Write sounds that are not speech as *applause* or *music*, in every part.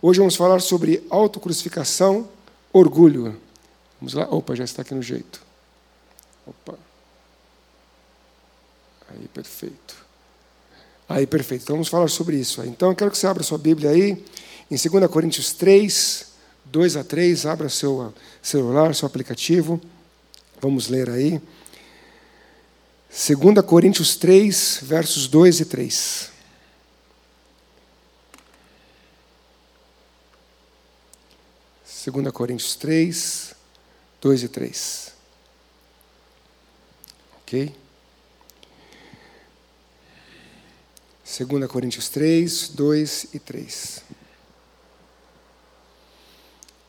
Hoje vamos falar sobre autocrucificação, orgulho. Vamos lá? Opa, já está aqui no jeito. Opa. Aí, perfeito. Aí, perfeito. Então vamos falar sobre isso. Então eu quero que você abra sua Bíblia aí, em 2 Coríntios 3, 2 a 3. Abra seu celular, seu aplicativo. Vamos ler aí. 2 Coríntios 3, versos 2 e 3. 2 Coríntios 3, 2 e 3. Ok? 2 Coríntios 3, 2 e 3.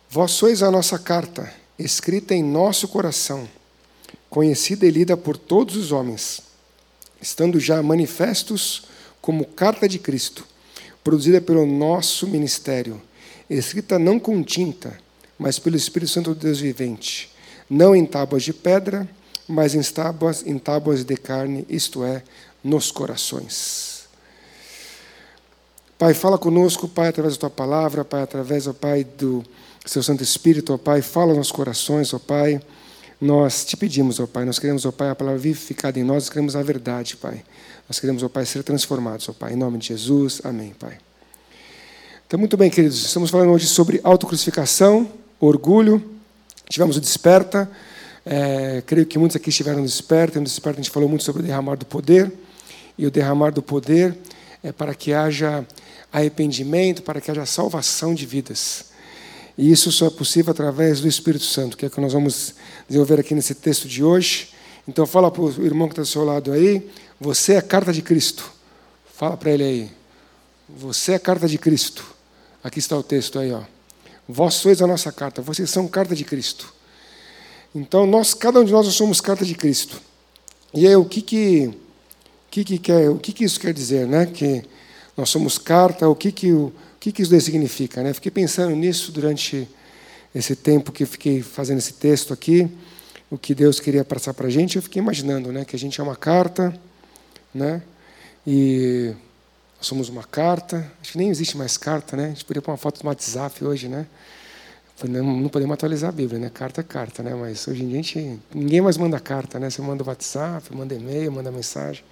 Vós sois a nossa carta, escrita em nosso coração, conhecida e lida por todos os homens, estando já manifestos como carta de Cristo, produzida pelo nosso ministério, escrita não com tinta, mas pelo Espírito Santo de Deus vivente, não em tábuas de pedra, mas em tábuas, em tábuas de carne, isto é, nos corações. Pai, fala conosco, Pai, através da tua palavra, Pai, através, ó Pai, do seu Santo Espírito, ó Pai, fala nos corações, ó Pai. Nós te pedimos, ó Pai, nós queremos, ó Pai, a palavra vivificada em nós, nós queremos a verdade, Pai. Nós queremos, ó Pai, ser transformados, ó Pai, em nome de Jesus. Amém, Pai. Então, muito bem, queridos, estamos falando hoje sobre autocrucificação, orgulho. Tivemos o Desperta. É, creio que muitos aqui estiveram no Desperta. No Desperta a gente falou muito sobre o derramar do poder. E o derramar do poder é para que haja arrependimento, para que haja salvação de vidas. E isso só é possível através do Espírito Santo, que é o que nós vamos desenvolver aqui nesse texto de hoje. Então fala para o irmão que está do seu lado aí, você é carta de Cristo. Fala para ele aí. Você é carta de Cristo. Aqui está o texto aí, ó. Vós sois a nossa carta, vocês são carta de Cristo. Então, nós, cada um de nós somos carta de Cristo. E aí, o que que, que, que, quer, o que, que isso quer dizer? Né? Que nós somos carta, o que, que, o, que, que isso significa? Né? Fiquei pensando nisso durante esse tempo que fiquei fazendo esse texto aqui, o que Deus queria passar para a gente. Eu fiquei imaginando né, que a gente é uma carta, né? e nós somos uma carta, acho que nem existe mais carta, né? A gente poderia pôr uma foto no WhatsApp hoje, né? Não podemos atualizar a Bíblia, né? Carta é carta, né? Mas hoje em dia gente, ninguém mais manda carta, né? Você manda WhatsApp, manda e-mail, manda mensagem.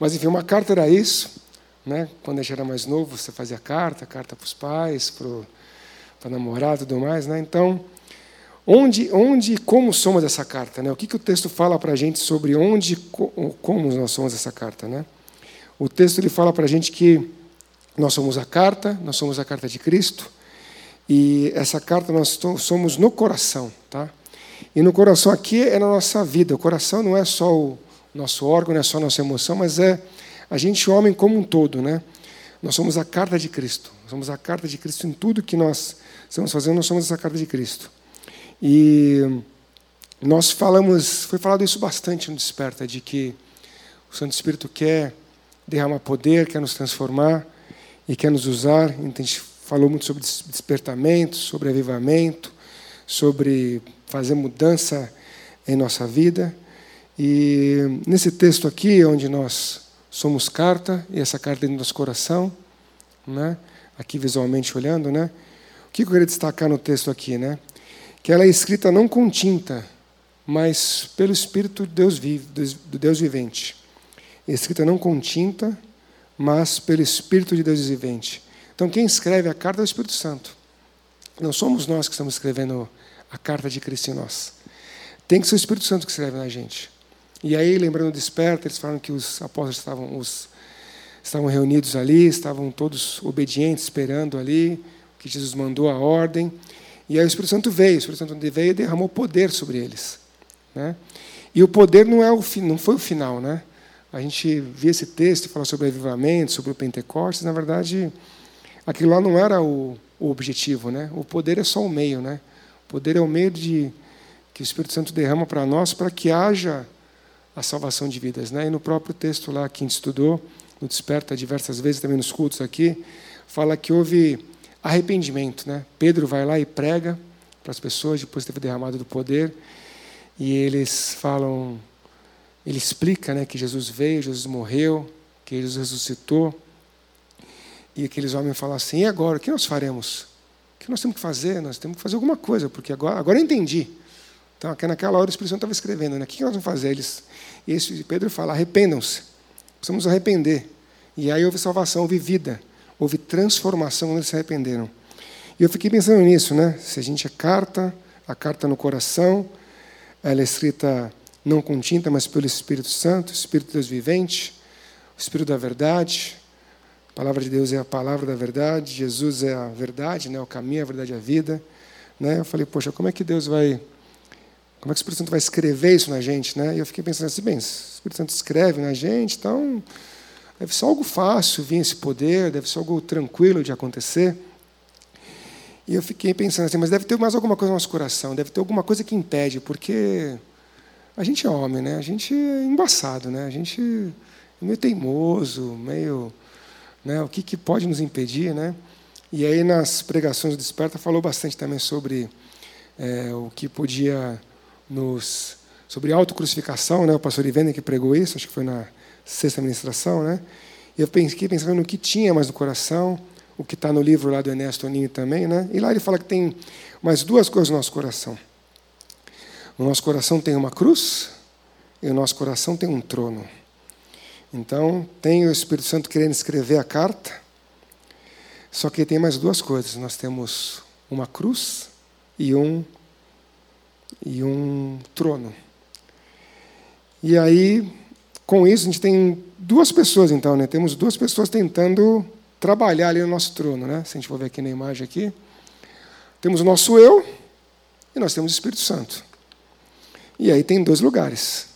Mas enfim, uma carta era isso, né? Quando a gente era mais novo, você fazia carta, carta para os pais, para namorar, tudo mais, né? Então, onde, onde, como somos essa carta, né? O que, que o texto fala para a gente sobre onde, como nós somos essa carta, né? O texto ele fala para a gente que nós somos a carta, nós somos a carta de Cristo, e essa carta nós somos no coração, tá? E no coração aqui é na nossa vida. O coração não é só o nosso órgão, não é só a nossa emoção, mas é a gente homem como um todo, né? Nós somos a carta de Cristo. Nós somos a carta de Cristo em tudo que nós estamos fazendo, nós somos essa carta de Cristo. E nós falamos, foi falado isso bastante no Desperta, de que o Santo Espírito quer derrama poder, quer nos transformar e quer nos usar. A gente falou muito sobre despertamento, sobre avivamento, sobre fazer mudança em nossa vida. E nesse texto aqui, onde nós somos carta, e essa carta dentro do nosso coração, né? aqui visualmente olhando, né? o que eu queria destacar no texto aqui? Né? Que ela é escrita não com tinta, mas pelo Espírito de Deus, do Deus vivente escrita não com tinta, mas pelo Espírito de Deus vivente. Então, quem escreve a carta é o Espírito Santo. Não somos nós que estamos escrevendo a carta de Cristo em nós. Tem que ser o Espírito Santo que escreve na gente. E aí, lembrando do desperta, eles falam que os apóstolos estavam, os, estavam reunidos ali, estavam todos obedientes, esperando ali, que Jesus mandou a ordem. E aí o Espírito Santo veio, o Espírito Santo veio e derramou poder sobre eles. Né? E o poder não, é o, não foi o final, né? A gente via esse texto falar sobre avivamento, sobre o Pentecostes, na verdade, aquilo lá não era o, o, objetivo, né? O poder é só o meio, né? O poder é o meio de que o Espírito Santo derrama para nós para que haja a salvação de vidas, né? E no próprio texto lá que a gente estudou, no Desperta diversas vezes também nos cultos aqui, fala que houve arrependimento, né? Pedro vai lá e prega para as pessoas depois de ter derramado do poder, e eles falam ele explica né, que Jesus veio, Jesus morreu, que Jesus ressuscitou. E aqueles homens falam assim: e agora? O que nós faremos? O que nós temos que fazer? Nós temos que fazer alguma coisa, porque agora, agora eu entendi. Então, naquela hora o Espírito Santo estava escrevendo, né? O que nós vamos fazer? Eles, e esse Pedro fala: arrependam-se. Precisamos arrepender. E aí houve salvação, houve vida, houve transformação quando eles se arrependeram. E eu fiquei pensando nisso, né? Se a gente é carta, a carta no coração, ela é escrita não com tinta, mas pelo Espírito Santo, Espírito Deus vivente, o Espírito da verdade. A palavra de Deus é a palavra da verdade, Jesus é a verdade, né? o caminho, a verdade e a vida. Né? Eu falei, poxa, como é que Deus vai. Como é que o Espírito Santo vai escrever isso na gente? Né? E eu fiquei pensando assim, bem, o Espírito Santo escreve na gente, então deve ser algo fácil vir esse poder, deve ser algo tranquilo de acontecer. E eu fiquei pensando assim, mas deve ter mais alguma coisa no nosso coração, deve ter alguma coisa que impede, porque a gente é homem, né? A gente é embaçado, né? A gente é meio teimoso, meio, né? O que, que pode nos impedir, né? E aí nas pregações do Desperta falou bastante também sobre é, o que podia nos sobre autocrucificação, né? O pastor Ivene que pregou isso, acho que foi na sexta ministração, né? E eu fiquei pensando no que tinha mais no coração, o que está no livro lá do Ernesto Oninho também, né? E lá ele fala que tem mais duas coisas no nosso coração. O nosso coração tem uma cruz e o nosso coração tem um trono. Então, tem o Espírito Santo querendo escrever a carta, só que tem mais duas coisas. Nós temos uma cruz e um e um trono. E aí, com isso, a gente tem duas pessoas, então, né? Temos duas pessoas tentando trabalhar ali no nosso trono, né? Se a gente for ver aqui na imagem aqui, temos o nosso eu e nós temos o Espírito Santo. E aí tem dois lugares.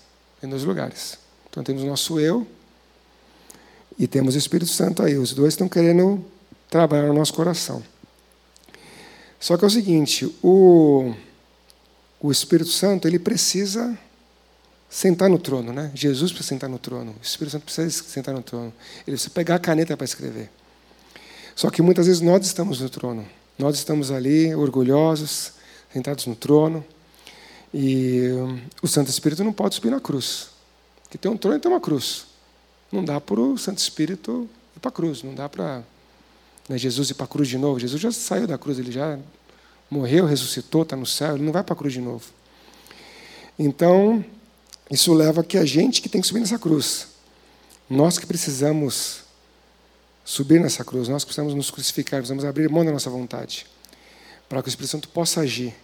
Tem dois lugares. Então temos o nosso eu e temos o Espírito Santo aí. Os dois estão querendo trabalhar no nosso coração. Só que é o seguinte, o, o Espírito Santo ele precisa sentar no trono, né? Jesus precisa sentar no trono. O Espírito Santo precisa sentar no trono. Ele precisa pegar a caneta para escrever. Só que muitas vezes nós estamos no trono. Nós estamos ali orgulhosos, sentados no trono. E o Santo Espírito não pode subir na cruz. Porque tem um trono e tem uma cruz. Não dá para o Santo Espírito ir para a cruz. Não dá para né, Jesus ir para a cruz de novo. Jesus já saiu da cruz, ele já morreu, ressuscitou, está no céu, ele não vai para a cruz de novo. Então, isso leva a que a gente que tem que subir nessa cruz. Nós que precisamos subir nessa cruz, nós que precisamos nos crucificar, precisamos abrir mão da nossa vontade, para que o Espírito Santo possa agir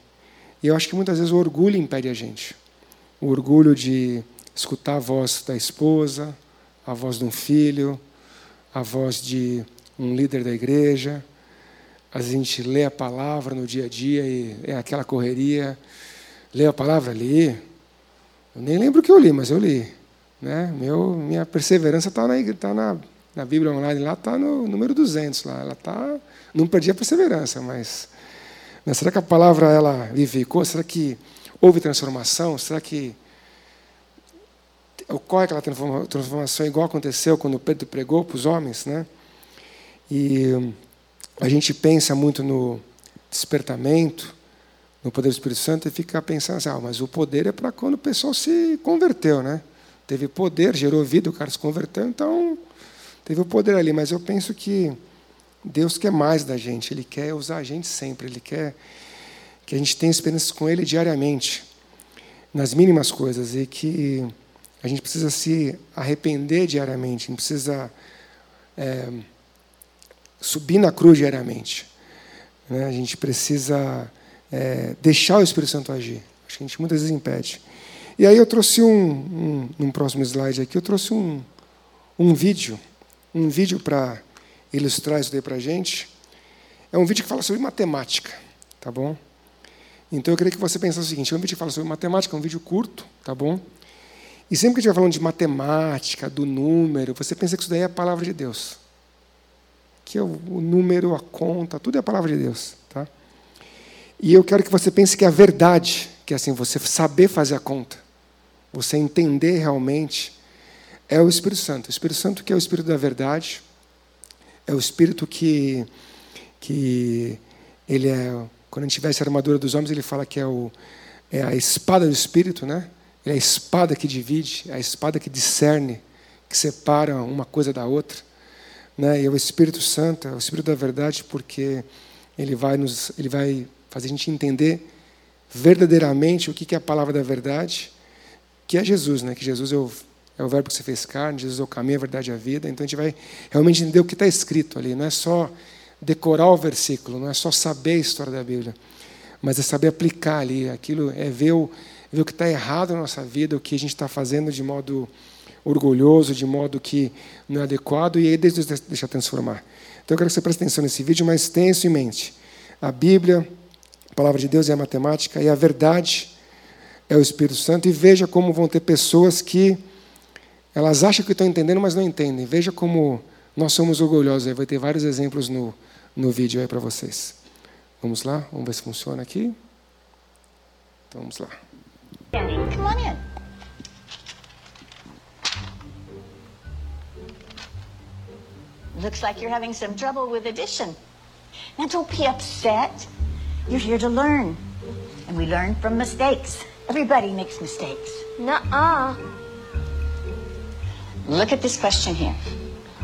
e eu acho que muitas vezes o orgulho impede a gente. O orgulho de escutar a voz da esposa, a voz de um filho, a voz de um líder da igreja. A gente lê a palavra no dia a dia e é aquela correria. Lê a palavra? ali. Eu nem lembro o que eu li, mas eu li. Né? Meu, minha perseverança está na, tá na, na Bíblia online, lá está no número 200. Lá. Ela tá, não perdi a perseverança, mas né? Será que a palavra ela vivificou? Será que houve transformação? Será que ocorre aquela transformação igual aconteceu quando Pedro pregou para os homens? Né? E a gente pensa muito no despertamento, no poder do Espírito Santo e fica pensando assim, ah, mas o poder é para quando o pessoal se converteu, né? Teve poder, gerou vida, o cara se converteu, então teve o poder ali. Mas eu penso que Deus quer mais da gente, Ele quer usar a gente sempre, Ele quer que a gente tenha experiências com Ele diariamente, nas mínimas coisas, e que a gente precisa se arrepender diariamente, a gente precisa é, subir na cruz diariamente. Né? A gente precisa é, deixar o Espírito Santo agir. Acho que a gente muitas vezes impede. E aí eu trouxe um, um, um próximo slide aqui, eu trouxe um, um vídeo, um vídeo para ilustrar isso daí para a gente, é um vídeo que fala sobre matemática, tá bom? Então eu queria que você pensasse o seguinte: é um vídeo que fala sobre matemática, é um vídeo curto, tá bom? E sempre que estiver falando de matemática, do número, você pensa que isso daí é a palavra de Deus. Que é o, o número, a conta, tudo é a palavra de Deus, tá? E eu quero que você pense que é a verdade, que é assim, você saber fazer a conta, você entender realmente, é o Espírito Santo. O Espírito Santo que é o Espírito da verdade, é o espírito que, que ele é. Quando a gente tivesse a armadura dos homens, ele fala que é, o, é a espada do espírito, né? Ele é a espada que divide, é a espada que discerne, que separa uma coisa da outra, né? E é o Espírito Santo, é o Espírito da verdade, porque ele vai nos, ele vai fazer a gente entender verdadeiramente o que é a palavra da verdade, que é Jesus, né? Que Jesus é o, é o verbo que se fez carne, Jesus é o caminho, a verdade e a vida. Então a gente vai realmente entender o que está escrito ali. Não é só decorar o versículo, não é só saber a história da Bíblia, mas é saber aplicar ali. Aquilo é ver o, ver o que está errado na nossa vida, o que a gente está fazendo de modo orgulhoso, de modo que não é adequado, e aí Deus deixa transformar. Então eu quero que você preste atenção nesse vídeo, mas tenha isso em mente. A Bíblia, a palavra de Deus é a matemática, e a verdade é o Espírito Santo, e veja como vão ter pessoas que elas acham que estão entendendo, mas não entendem. Veja como nós somos orgulhosos. Aí vai ter vários exemplos no, no vídeo aí para vocês. Vamos lá? Vamos ver se funciona aqui. Então vamos lá. Come on in. Looks like you're having some trouble with addition. Now don't be upset. You're here to learn. And we learn from mistakes. Everybody makes mistakes. Nuh-uh. Look at this question here.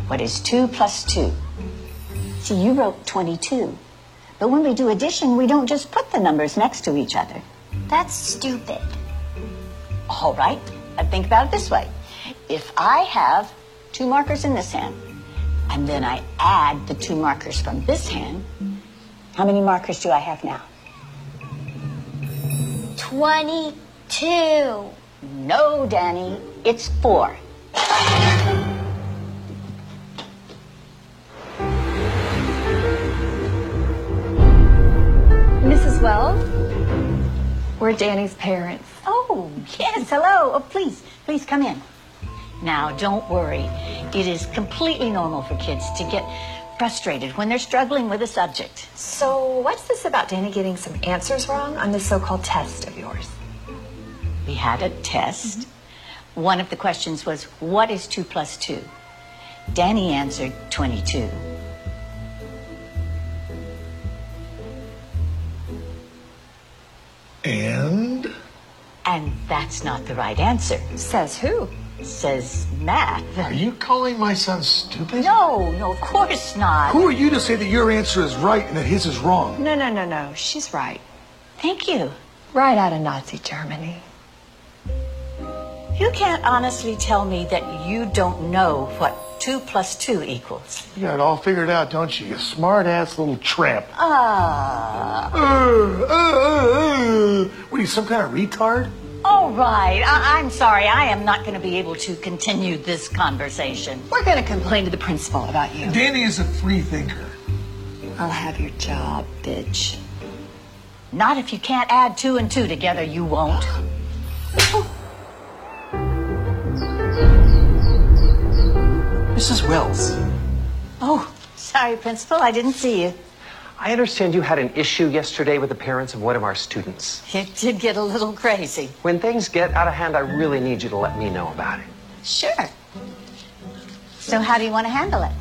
What is 2 plus 2? See, you wrote 22. But when we do addition, we don't just put the numbers next to each other. That's stupid. All right. But think about it this way. If I have two markers in this hand, and then I add the two markers from this hand, how many markers do I have now? 22. No, Danny, it's four. Mrs. Wells? We're Danny's parents. Oh, yes, hello. Oh, please, please come in. Now, don't worry. It is completely normal for kids to get frustrated when they're struggling with a subject. So, what's this about Danny getting some answers wrong on this so called test of yours? We had a test. Mm-hmm. One of the questions was, What is 2 plus 2? Danny answered 22. And? And that's not the right answer. Says who? Says math. Are you calling my son stupid? No, no, of course not. Who are you to say that your answer is right and that his is wrong? No, no, no, no. She's right. Thank you. Right out of Nazi Germany. You can't honestly tell me that you don't know what 2 plus 2 equals. You got it all figured out, don't you? You smart ass little tramp. Ah. Uh, uh, uh, what are you, some kind of retard? All right. I- I'm sorry. I am not going to be able to continue this conversation. We're going to complain to the principal about you. Danny is a free thinker. I'll have your job, bitch. Not if you can't add two and two together, you won't. *gasps* Mrs. Wells, Oh, sorry, Principal. I didn't see you. I understand you had an issue yesterday with the parents of one of our students. It did get a little crazy. When things get out of hand, I really need you to let me know about it. Sure. So, how do you want to handle it?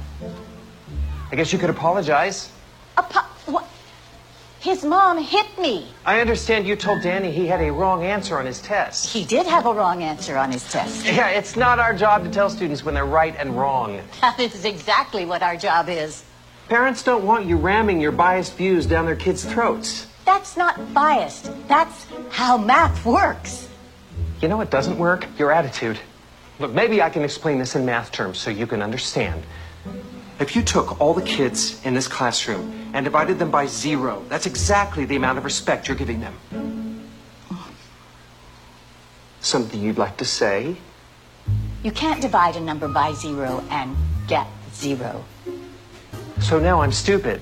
I guess you could apologize. Apo- what? His mom hit me. I understand you told Danny he had a wrong answer on his test. He did have a wrong answer on his test. Yeah, it's not our job to tell students when they're right and wrong. *laughs* That is exactly what our job is. Parents don't want you ramming your biased views down their kids' throats. That's not biased. That's how math works. You know what doesn't work? Your attitude. Look, maybe I can explain this in math terms so you can understand. If you took all the kids in this classroom and divided them by zero, that's exactly the amount of respect you're giving them. Something you'd like to say? You can't divide a number by zero and get zero. So now I'm stupid.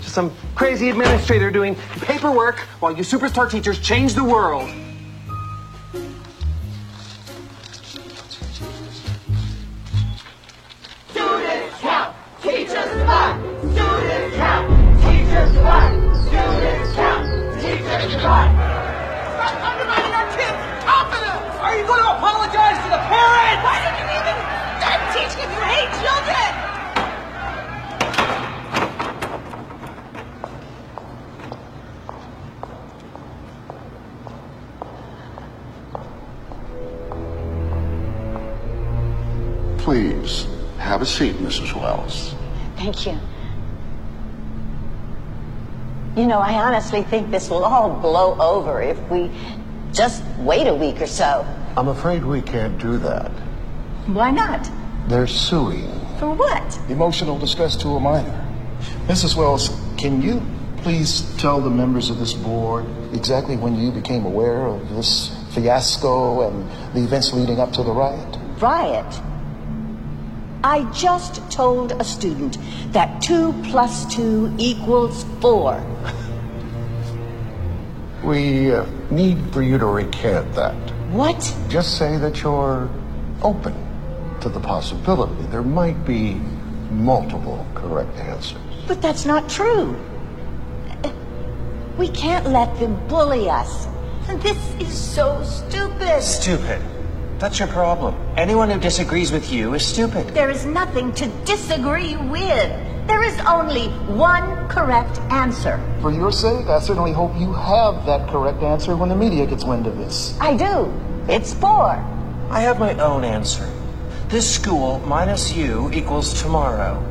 Just some crazy administrator doing paperwork while you superstar teachers change the world. Divide. Stop undermining our kids' confidence. Are you going to apologize to the parents? Why did you even start teaching you hate children? Please Have a seat, Mrs. Wells. Thank you. You know, I honestly think this will all blow over if we just wait a week or so. I'm afraid we can't do that. Why not? They're suing. For what? Emotional distress to a minor. Mrs. Wells, can you please tell the members of this board exactly when you became aware of this fiasco and the events leading up to the riot? Riot. I just told a student that 2 plus 2 equals 4. *laughs* We uh, need for you to recant that. What? Just say that you're open to the possibility there might be multiple correct answers. But that's not true. We can't let them bully us. This is so stupid. Stupid. That's your problem. Anyone who disagrees with you is stupid. There is nothing to disagree with. There is only one correct answer. For your sake, I certainly hope you have that correct answer when the media gets wind of this. I do. It's four. I have my own answer. This school minus you equals tomorrow.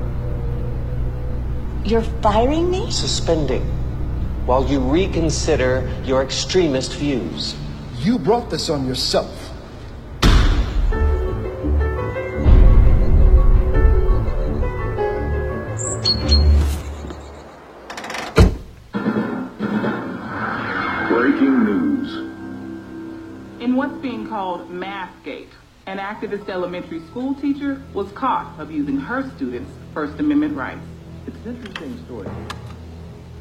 You're firing me? Suspending. While you reconsider your extremist views. You brought this on yourself. Breaking news. In what's being called Mathgate, an activist elementary school teacher was caught abusing her students' First Amendment rights. It's an interesting story.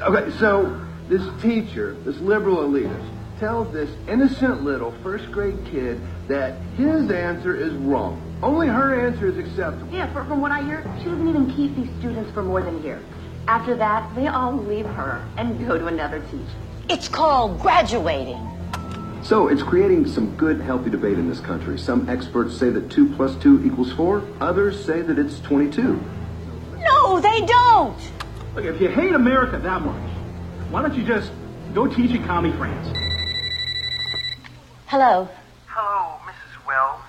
Okay, so this teacher, this liberal elitist, tells this innocent little first grade kid that his answer is wrong. Only her answer is acceptable. Yeah, from what I hear, she doesn't even keep these students for more than a year. After that, they all leave her and go to another teacher. It's called graduating. So it's creating some good, healthy debate in this country. Some experts say that 2 plus 2 equals 4. Others say that it's 22. No, they don't. Look, if you hate America that much, why don't you just go teach in County France? Hello. Hello, Mrs. Wells.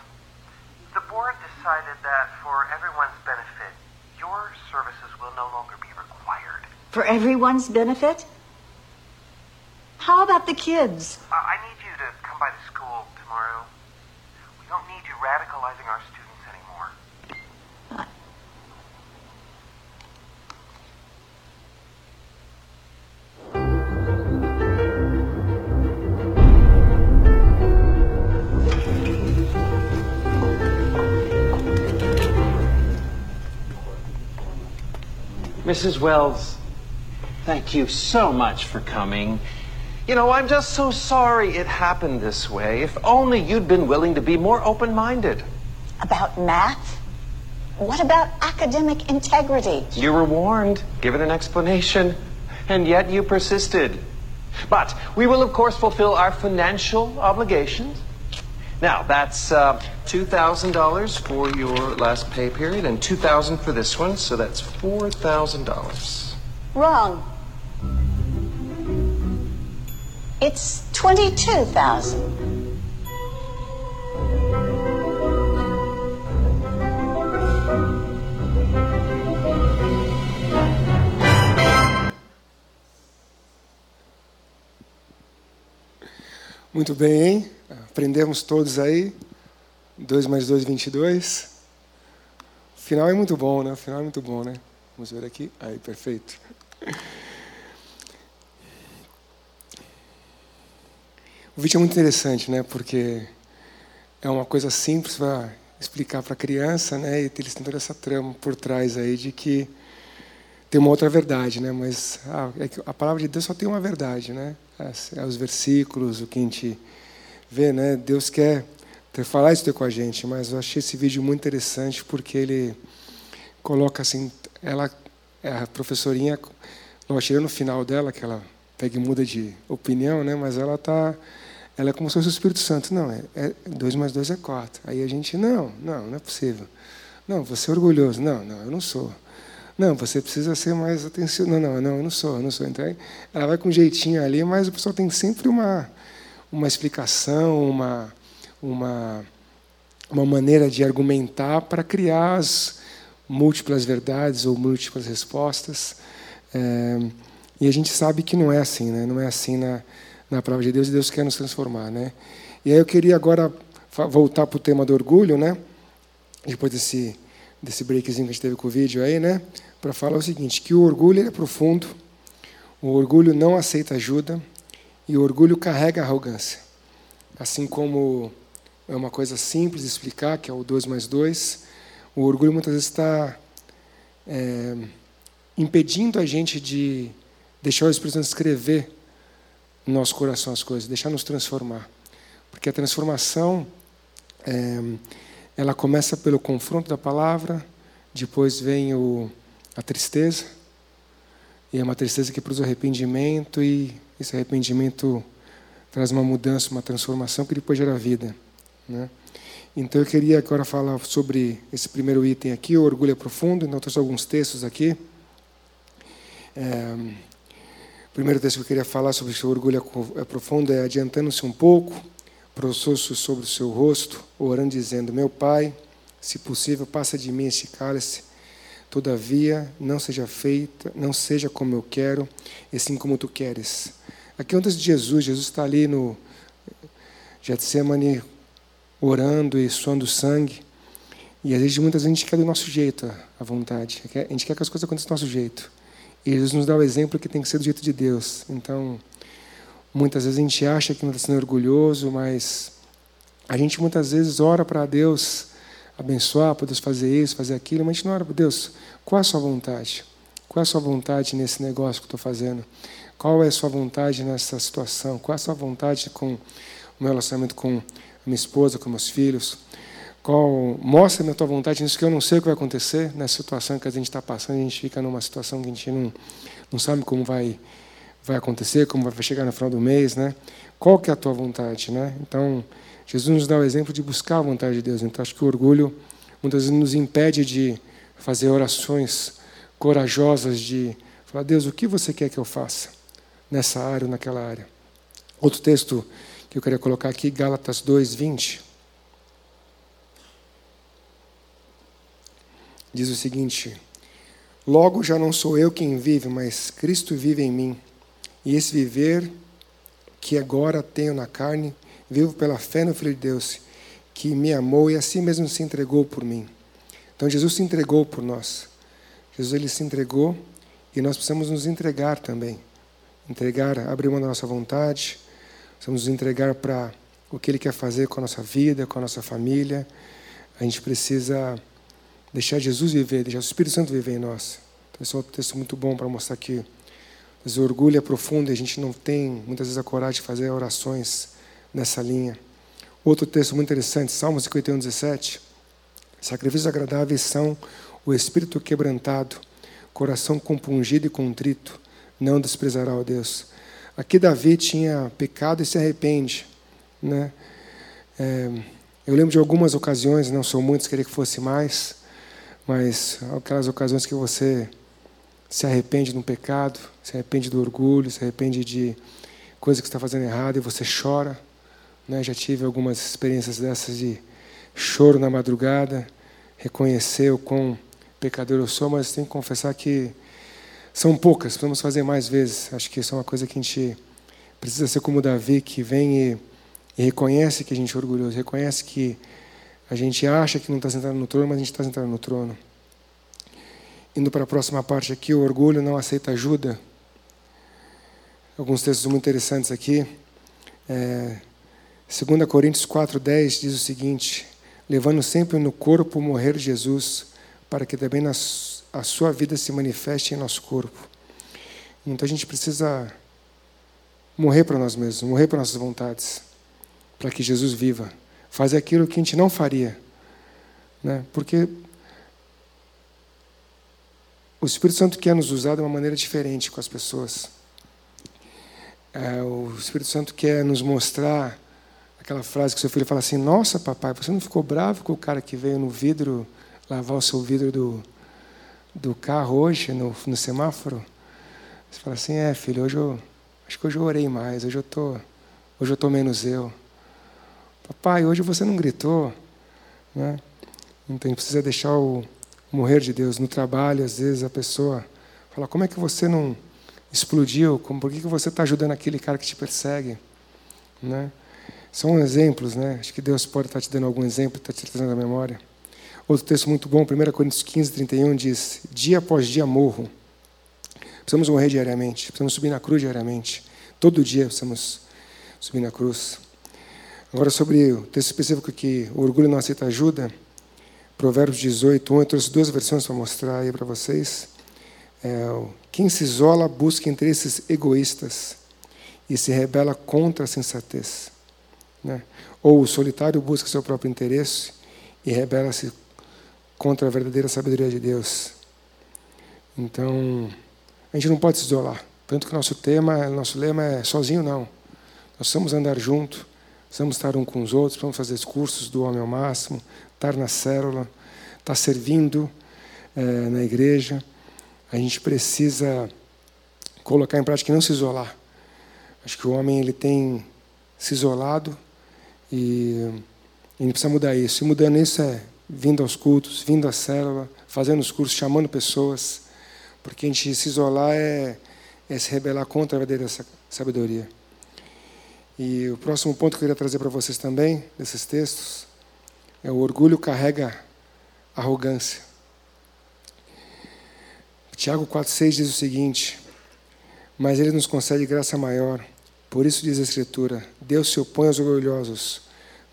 The board decided that for everyone's benefit, your services will no longer be required. For everyone's benefit? How about the kids? Uh, I need you to come by the school tomorrow. We don't need you radicalizing our students anymore. Mrs. Wells, thank you so much for coming. You know, I'm just so sorry it happened this way. If only you'd been willing to be more open minded. About math? What about academic integrity? You were warned, given an explanation, and yet you persisted. But we will, of course, fulfill our financial obligations. Now, that's uh, $2,000 for your last pay period and 2,000 for this one, so that's $4,000. Wrong. It's 22,000. Muito bem, hein? Aprendemos todos aí. 2 mais 2, 22. O final é muito bom, né? O final é muito bom, né? Vamos ver aqui. Aí, perfeito. O vídeo é muito interessante, né? Porque é uma coisa simples para explicar para a criança, né? E eles têm toda essa trama por trás aí de que tem uma outra verdade, né? Mas ah, é a palavra de Deus só tem uma verdade, né? É os versículos, o que a gente vê, né? Deus quer ter, falar isso com a gente, mas eu achei esse vídeo muito interessante porque ele coloca assim, ela, a professorinha, não tirando no final dela que ela pega e muda de opinião, né? Mas ela tá ela é como se fosse o Espírito Santo. Não, é, é dois mais dois é quatro. Aí a gente, não, não, não é possível. Não, você é orgulhoso. Não, não, eu não sou. Não, você precisa ser mais atencioso. Não, não, não, eu não sou, eu não sou. Então, ela vai com um jeitinho ali, mas o pessoal tem sempre uma, uma explicação, uma, uma, uma maneira de argumentar para criar as, múltiplas verdades ou múltiplas respostas. É, e a gente sabe que não é assim, né? não é assim na, na palavra de Deus, e Deus quer nos transformar. Né? E aí eu queria agora voltar para o tema do orgulho, né? depois desse, desse breakzinho que a gente teve com o vídeo aí, né? para falar o seguinte, que o orgulho é profundo, o orgulho não aceita ajuda, e o orgulho carrega arrogância. Assim como é uma coisa simples de explicar, que é o 2 mais 2, o orgulho muitas vezes está é, impedindo a gente de deixar o Espírito Santo escrever no nosso coração as coisas, deixar nos transformar. Porque a transformação, é, ela começa pelo confronto da palavra, depois vem o, a tristeza, e é uma tristeza que produz arrependimento, e esse arrependimento traz uma mudança, uma transformação que depois gera vida. Né? Então eu queria agora falar sobre esse primeiro item aqui, o orgulho é profundo, então trouxe alguns textos aqui. É, primeiro texto que eu queria falar sobre o orgulho é profundo é adiantando-se um pouco, prostrou-se sobre o seu rosto, orando dizendo, meu Pai, se possível, passa de mim este cálice, todavia não seja feita, não seja como eu quero, e sim como tu queres. Aqui é um texto de Jesus, Jesus está ali no Getsemane, orando e suando sangue. E às vezes, muitas vezes, a gente quer do nosso jeito a vontade. A gente quer que as coisas aconteçam do nosso jeito. E Jesus nos dá o exemplo que tem que ser do jeito de Deus. Então, muitas vezes a gente acha que não está sendo orgulhoso, mas a gente muitas vezes ora para Deus abençoar, para Deus fazer isso, fazer aquilo, mas a gente não ora para Deus. Qual é a sua vontade? Qual é a sua vontade nesse negócio que eu estou fazendo? Qual é a sua vontade nessa situação? Qual é a sua vontade com o meu relacionamento com minha esposa, com meus filhos. Qual, mostra-me a tua vontade nisso que eu não sei o que vai acontecer nessa situação que a gente está passando. A gente fica numa situação que a gente não, não sabe como vai, vai acontecer, como vai chegar no final do mês, né? Qual que é a tua vontade, né? Então, Jesus nos dá o exemplo de buscar a vontade de Deus. Então, acho que o orgulho muitas vezes nos impede de fazer orações corajosas de falar, Deus, o que você quer que eu faça nessa área ou naquela área? Outro texto que eu queria colocar aqui, Gálatas 2, 20. Diz o seguinte: Logo já não sou eu quem vive, mas Cristo vive em mim. E esse viver que agora tenho na carne, vivo pela fé no Filho de Deus, que me amou e assim mesmo se entregou por mim. Então Jesus se entregou por nós. Jesus ele se entregou e nós precisamos nos entregar também. Entregar, abrir mão da nossa vontade, Precisamos nos entregar para o que Ele quer fazer com a nossa vida, com a nossa família. A gente precisa deixar Jesus viver, deixar o Espírito Santo viver em nós. Então, esse é um texto muito bom para mostrar que o orgulho é profundo e a gente não tem muitas vezes a coragem de fazer orações nessa linha. Outro texto muito interessante, Salmo 51, 17. Sacrifícios agradáveis são o espírito quebrantado, coração compungido e contrito, não desprezará o Deus. Aqui Davi tinha pecado e se arrepende. Né? É, eu lembro de algumas ocasiões, não são muitas, queria que fosse mais, mas aquelas ocasiões que você se arrepende de um pecado, se arrepende do orgulho, se arrepende de coisa que está fazendo errado e você chora. Né? Já tive algumas experiências dessas de choro na madrugada, reconhecer o quão pecador eu sou, mas tenho que confessar que são poucas, precisamos fazer mais vezes. Acho que isso é uma coisa que a gente precisa ser como Davi, que vem e, e reconhece que a gente é orgulhoso, reconhece que a gente acha que não está sentado no trono, mas a gente está sentado no trono. Indo para a próxima parte aqui, o orgulho não aceita ajuda. Alguns textos muito interessantes aqui. É, 2 Coríntios 4,10 diz o seguinte: Levando sempre no corpo o morrer Jesus, para que também nas a sua vida se manifeste em nosso corpo. Então a gente precisa morrer para nós mesmos, morrer para nossas vontades, para que Jesus viva. Fazer aquilo que a gente não faria. Né? Porque o Espírito Santo quer nos usar de uma maneira diferente com as pessoas. É, o Espírito Santo quer nos mostrar aquela frase que seu filho fala assim: Nossa, papai, você não ficou bravo com o cara que veio no vidro lavar o seu vidro do, do carro hoje, no, no semáforo, você fala assim, é filho, hoje eu acho que hoje eu orei mais, hoje eu tô, hoje eu tô menos eu. Papai, hoje você não gritou, né? Então a precisa deixar o morrer de Deus. No trabalho, às vezes, a pessoa fala: como é que você não explodiu? Como, por que que você está ajudando aquele cara que te persegue? Né? São exemplos, né? Acho que Deus pode estar te dando algum exemplo, está te trazendo à memória. Outro texto muito bom, 1 Coríntios 15, 31, diz: Dia após dia morro. Precisamos morrer diariamente, precisamos subir na cruz diariamente. Todo dia precisamos subir na cruz. Agora, sobre o texto específico que o orgulho não aceita ajuda, Provérbios 18, 1, eu trouxe duas versões para mostrar aí para vocês. É, quem se isola busca interesses egoístas e se rebela contra a sensatez. Né? Ou o solitário busca seu próprio interesse e rebela-se contra a verdadeira sabedoria de Deus. Então, a gente não pode se isolar. Tanto que nosso tema, nosso lema é sozinho não. Nós precisamos andar junto, precisamos estar um com os outros, precisamos fazer os cursos do homem ao máximo, estar na célula, estar servindo é, na igreja. A gente precisa colocar em prática e não se isolar. Acho que o homem ele tem se isolado e a gente precisa mudar isso. E mudando isso é vindo aos cultos, vindo à célula, fazendo os cursos, chamando pessoas. Porque a gente se isolar é, é se rebelar contra a verdadeira sabedoria. E o próximo ponto que eu queria trazer para vocês também, desses textos, é o orgulho carrega arrogância. Tiago 4,6 diz o seguinte: Mas ele nos concede graça maior. Por isso diz a Escritura: Deus se opõe aos orgulhosos,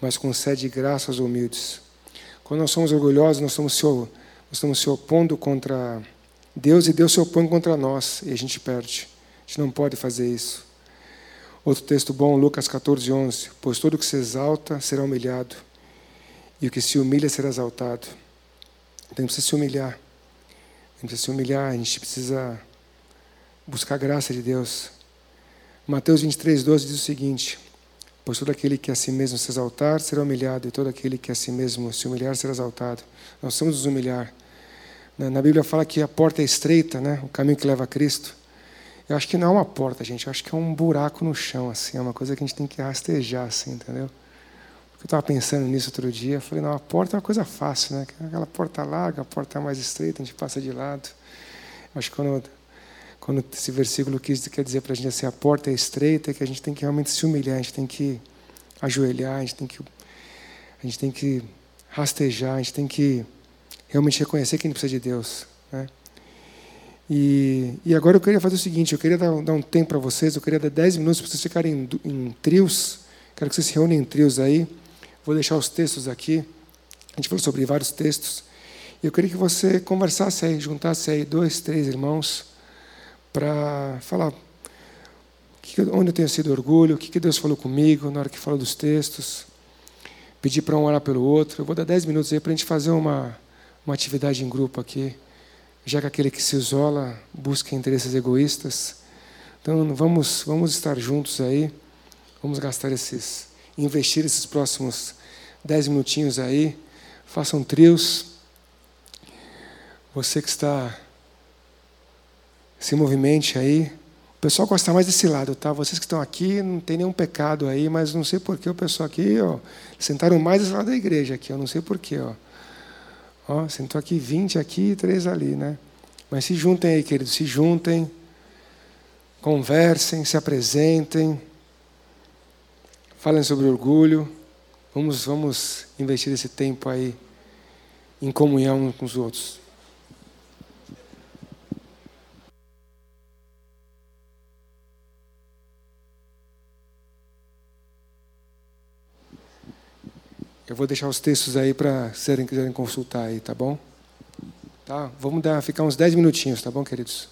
mas concede graça aos humildes. Quando nós somos orgulhosos, nós estamos se, nós estamos se opondo contra Deus e Deus se opõe contra nós e a gente perde. A gente não pode fazer isso. Outro texto bom, Lucas 14, 11. Pois todo que se exalta será humilhado, e o que se humilha será exaltado. Então a gente precisa se humilhar. A gente precisa se humilhar, a gente precisa buscar a graça de Deus. Mateus 23, 12 diz o seguinte: Pois todo aquele que a si mesmo se exaltar será humilhado, e todo aquele que a si mesmo se humilhar será exaltado. Nós precisamos nos humilhar. Na Bíblia fala que a porta é estreita, né? o caminho que leva a Cristo. Eu acho que não é uma porta, gente. Eu acho que é um buraco no chão, assim. É uma coisa que a gente tem que rastejar, assim, entendeu? Porque eu estava pensando nisso outro dia. Eu falei, não, a porta é uma coisa fácil, né? Aquela porta larga, a porta mais estreita, a gente passa de lado. Eu acho que quando, quando esse versículo quis, quer dizer para a gente assim, a porta é estreita, é que a gente tem que realmente se humilhar, a gente tem que ajoelhar, a gente tem que, a gente tem que rastejar, a gente tem que realmente reconhecer que a gente precisa de Deus. Né? E, e agora eu queria fazer o seguinte: eu queria dar, dar um tempo para vocês, eu queria dar 10 minutos para vocês ficarem em, em trios. Quero que vocês se reúnem em trios aí. Vou deixar os textos aqui. A gente falou sobre vários textos. Eu queria que você conversasse aí, juntasse aí dois, três irmãos para falar onde eu tenho sido orgulho, o que Deus falou comigo na hora que falou dos textos. Pedir para um orar pelo outro. Eu vou dar 10 minutos aí para a gente fazer uma, uma atividade em grupo aqui, já que aquele que se isola busca interesses egoístas. Então vamos, vamos estar juntos aí, vamos gastar esses, investir esses próximos dez minutinhos aí, façam trios. Você que está se movimente aí. O pessoal gosta mais desse lado, tá? Vocês que estão aqui, não tem nenhum pecado aí, mas não sei por que o pessoal aqui, ó, sentaram mais desse lado da igreja aqui, eu não sei por quê, ó. Sentou aqui 20 aqui e 3 ali, né? Mas se juntem aí, queridos, se juntem, conversem, se apresentem, falem sobre orgulho. Vamos, vamos investir esse tempo aí em comunhão uns com os outros. Eu vou deixar os textos aí para serem quiserem consultar aí, tá bom? Tá? Vamos dar, ficar uns 10 minutinhos, tá bom, queridos?